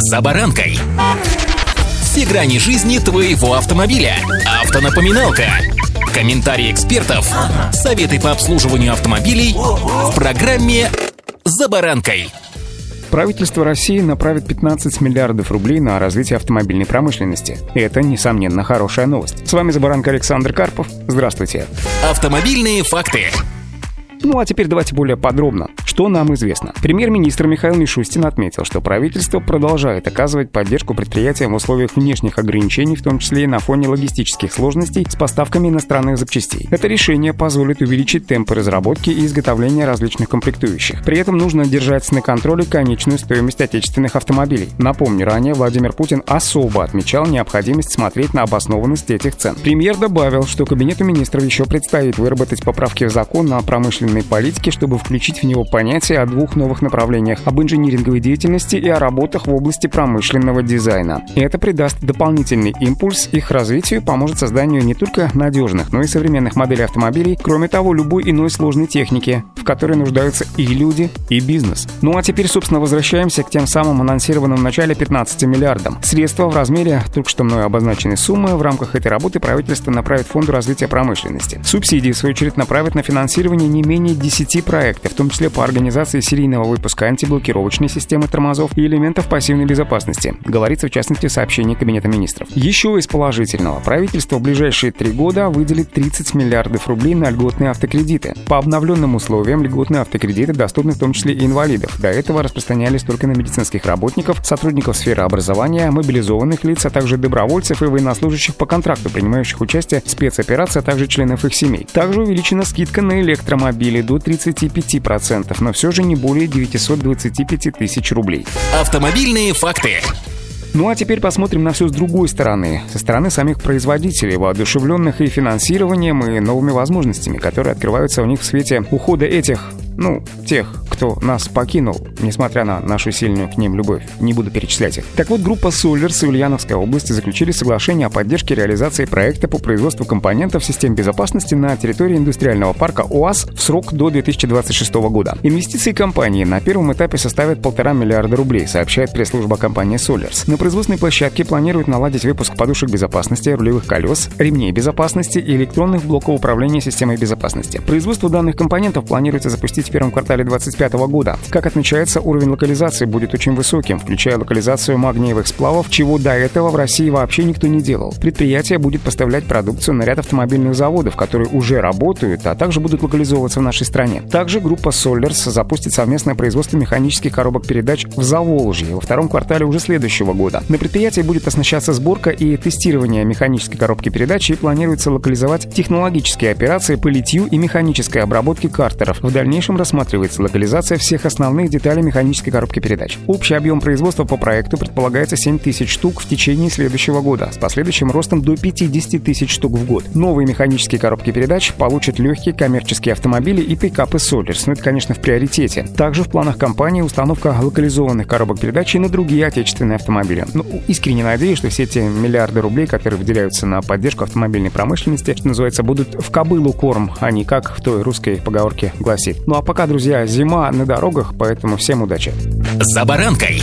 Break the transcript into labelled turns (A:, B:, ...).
A: «За баранкой». Все грани жизни твоего автомобиля. Автонапоминалка. Комментарии экспертов. Советы по обслуживанию автомобилей в программе «За баранкой».
B: Правительство России направит 15 миллиардов рублей на развитие автомобильной промышленности. И это, несомненно, хорошая новость. С вами Забаранка Александр Карпов. Здравствуйте.
A: Автомобильные факты.
B: Ну а теперь давайте более подробно. Что нам известно? Премьер-министр Михаил Мишустин отметил, что правительство продолжает оказывать поддержку предприятиям в условиях внешних ограничений, в том числе и на фоне логистических сложностей с поставками иностранных запчастей. Это решение позволит увеличить темпы разработки и изготовления различных комплектующих. При этом нужно держать на контроле конечную стоимость отечественных автомобилей. Напомню, ранее Владимир Путин особо отмечал необходимость смотреть на обоснованность этих цен. Премьер добавил, что Кабинету министров еще предстоит выработать поправки в закон на промышленной политики, чтобы включить в него понятие о двух новых направлениях – об инжиниринговой деятельности и о работах в области промышленного дизайна. И это придаст дополнительный импульс их развитию поможет созданию не только надежных, но и современных моделей автомобилей, кроме того, любой иной сложной техники, в которой нуждаются и люди, и бизнес. Ну а теперь, собственно, возвращаемся к тем самым анонсированным в начале 15 миллиардам. Средства в размере только что мной обозначенной суммы в рамках этой работы правительство направит Фонду развития промышленности. Субсидии, в свою очередь, направят на финансирование не менее 10 проектов, в том числе по организации серийного выпуска антиблокировочной системы тормозов и элементов пассивной безопасности, говорится в частности в сообщении Кабинета министров. Еще из положительного. Правительство в ближайшие три года выделит 30 миллиардов рублей на льготные автокредиты. По обновленным условиям льготные автокредиты доступны в том числе и инвалидов. До этого распространялись только на медицинских работников, сотрудников сферы образования, мобилизованных лиц, а также добровольцев и военнослужащих по контракту, принимающих участие в спецоперации, а также членов их семей. Также увеличена скидка на электромобиль или до 35%, но все же не более 925 тысяч рублей.
A: Автомобильные факты.
B: Ну а теперь посмотрим на все с другой стороны, со стороны самих производителей, воодушевленных и финансированием, и новыми возможностями, которые открываются у них в свете ухода этих ну, тех, кто нас покинул, несмотря на нашу сильную к ним любовь. Не буду перечислять их. Так вот, группа Solers и Ульяновской области заключили соглашение о поддержке реализации проекта по производству компонентов систем безопасности на территории индустриального парка ОАС в срок до 2026 года. Инвестиции компании на первом этапе составят полтора миллиарда рублей, сообщает пресс-служба компании Solers. На производственной площадке планируют наладить выпуск подушек безопасности, рулевых колес, ремней безопасности и электронных блоков управления системой безопасности. Производство данных компонентов планируется запустить в первом квартале 2025 года. Как отмечается, уровень локализации будет очень высоким, включая локализацию магниевых сплавов, чего до этого в России вообще никто не делал. Предприятие будет поставлять продукцию на ряд автомобильных заводов, которые уже работают, а также будут локализовываться в нашей стране. Также группа Solers запустит совместное производство механических коробок передач в Заволжье во втором квартале уже следующего года. На предприятии будет оснащаться сборка и тестирование механической коробки передач и планируется локализовать технологические операции по литью и механической обработке картеров. В дальнейшем рассматривается локализация всех основных деталей механической коробки передач. Общий объем производства по проекту предполагается 7 тысяч штук в течение следующего года, с последующим ростом до 50 тысяч штук в год. Новые механические коробки передач получат легкие коммерческие автомобили и пикапы Solers, но это, конечно, в приоритете. Также в планах компании установка локализованных коробок передач и на другие отечественные автомобили. Ну, искренне надеюсь, что все эти миллиарды рублей, которые выделяются на поддержку автомобильной промышленности, что называется, будут в кобылу корм, а не как в той русской поговорке гласит. Ну а пока, друзья, зима на дорогах, поэтому всем удачи.
A: За баранкой.